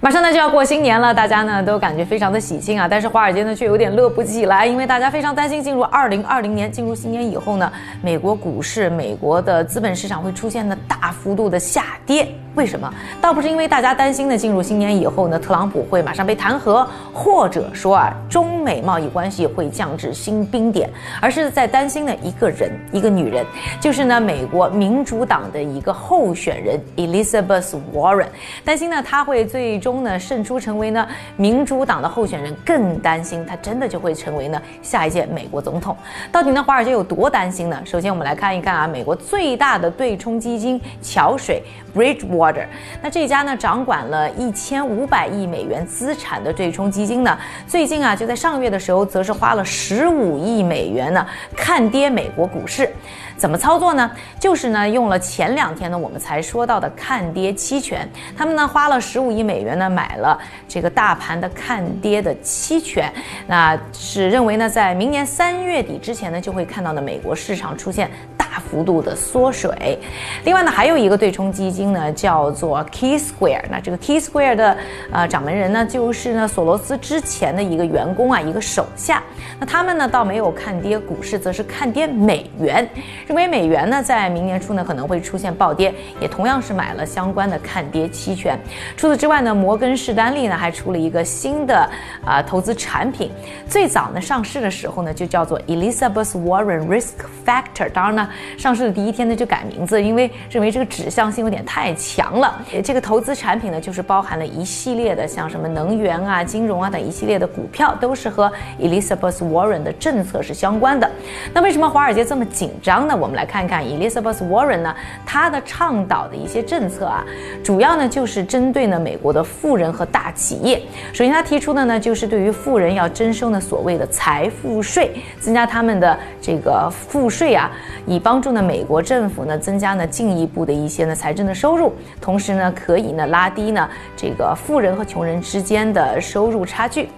马上呢就要过新年了，大家呢都感觉非常的喜庆啊，但是华尔街呢却有点乐不起来，因为大家非常担心进入二零二零年，进入新年以后呢，美国股市、美国的资本市场会出现呢大幅度的下跌。为什么？倒不是因为大家担心呢，进入新年以后呢，特朗普会马上被弹劾，或者说啊，中美贸易关系会降至新冰点，而是在担心呢一个人，一个女人，就是呢美国民主党的一个候选人 Elizabeth Warren，担心呢她会最终呢胜出，成为呢民主党的候选人，更担心他真的就会成为呢下一届美国总统。到底呢华尔街有多担心呢？首先我们来看一看啊，美国最大的对冲基金桥水 Bridgewater。那这家呢，掌管了一千五百亿美元资产的对冲基金呢，最近啊，就在上个月的时候，则是花了十五亿美元呢，看跌美国股市。怎么操作呢？就是呢，用了前两天呢，我们才说到的看跌期权。他们呢，花了十五亿美元呢，买了这个大盘的看跌的期权。那是认为呢，在明年三月底之前呢，就会看到呢，美国市场出现。大幅度的缩水，另外呢，还有一个对冲基金呢，叫做 Key Square。那这个 Key Square 的呃掌门人呢，就是呢索罗斯之前的一个员工啊，一个手下。那他们呢，倒没有看跌股市，则是看跌美元，认为美元呢在明年初呢可能会出现暴跌，也同样是买了相关的看跌期权。除此之外呢，摩根士丹利呢还出了一个新的啊投资产品，最早呢上市的时候呢就叫做 Elizabeth Warren Risk Factor。当然呢。上市的第一天呢就改名字，因为认为这个指向性有点太强了。这个投资产品呢，就是包含了一系列的像什么能源啊、金融啊等一系列的股票，都是和 Elizabeth Warren 的政策是相关的。那为什么华尔街这么紧张呢？我们来看看 Elizabeth Warren 呢，他的倡导的一些政策啊，主要呢就是针对呢美国的富人和大企业。首先他提出的呢，就是对于富人要征收呢所谓的财富税，增加他们的这个赋税啊，以帮。帮助呢美国政府呢增加呢进一步的一些呢财政的收入，同时呢可以呢拉低呢这个富人和穷人之间的收入差距。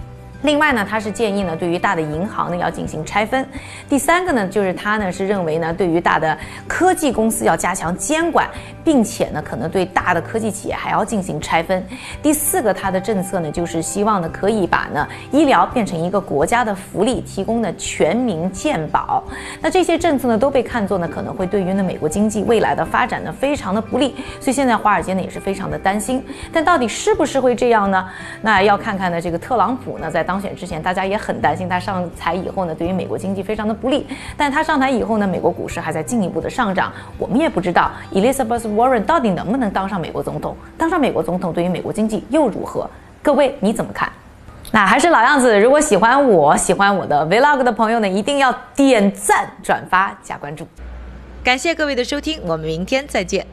另外呢，他是建议呢，对于大的银行呢要进行拆分。第三个呢，就是他呢是认为呢，对于大的科技公司要加强监管，并且呢，可能对大的科技企业还要进行拆分。第四个，他的政策呢，就是希望呢，可以把呢医疗变成一个国家的福利，提供呢全民健保。那这些政策呢，都被看作呢，可能会对于呢美国经济未来的发展呢，非常的不利。所以现在华尔街呢也是非常的担心。但到底是不是会这样呢？那要看看呢，这个特朗普呢在。当选之前，大家也很担心他上台以后呢，对于美国经济非常的不利。但他上台以后呢，美国股市还在进一步的上涨。我们也不知道 Elizabeth Warren 到底能不能当上美国总统。当上美国总统对于美国经济又如何？各位你怎么看？那还是老样子，如果喜欢我喜欢我的 Vlog 的朋友呢，一定要点赞、转发、加关注。感谢各位的收听，我们明天再见。